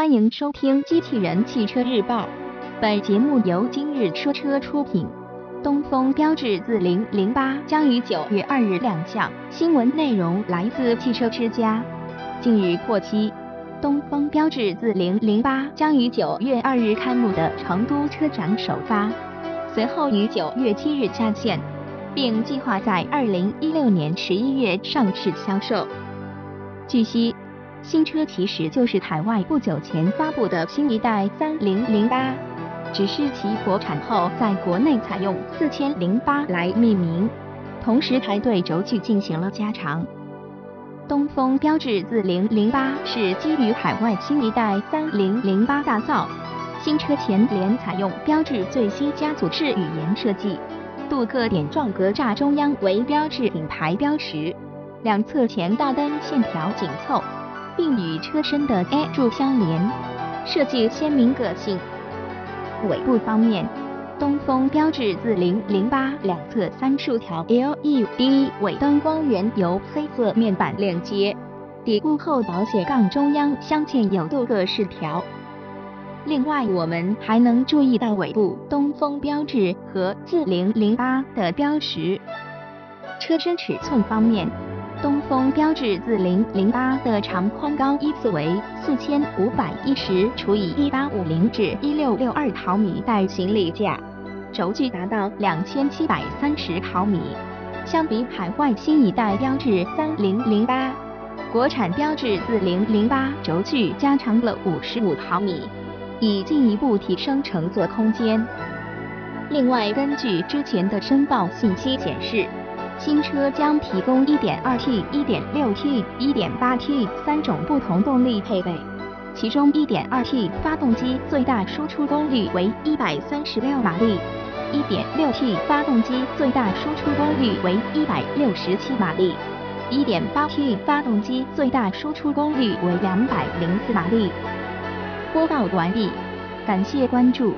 欢迎收听《机器人汽车日报》，本节目由今日说车出品。东风标致自零零八将于九月二日亮相，新闻内容来自汽车之家。近日获悉，东风标致自零零八将于九月二日开幕的成都车展首发，随后于九月七日下线，并计划在二零一六年十一月上市销售。据悉。新车其实就是海外不久前发布的新一代三零零八，只是其国产后在国内采用四千零八来命名，同时还对轴距进行了加长。东风标致自零零八是基于海外新一代三零零八打造，新车前脸采用标致最新家族式语言设计，镀铬点状格栅中央为标致品牌标识，两侧前大灯线条紧凑。并与车身的 A 柱相连，设计鲜明个性。尾部方面，东风标致自零零八两侧三竖条 LED 尾灯光源由黑色面板连接，底部后保险杠中央镶嵌有镀铬饰条。另外，我们还能注意到尾部东风标致和自零零八的标识。车身尺寸方面。东风标致自零零八的长宽高依次为四千五百一十除以一八五零至一六六二毫米带行李架，轴距达到两千七百三十毫米。相比海外新一代标致三零零八，国产标致自零零八轴距加长了五十五毫米，以进一步提升乘坐空间。另外，根据之前的申报信息显示。新车将提供 1.2T、1.6T、1.8T 三种不同动力配备，其中 1.2T 发动机最大输出功率为136马力，1.6T 发动机最大输出功率为167马力，1.8T 发动机最大输出功率为204马力。播报完毕，感谢关注。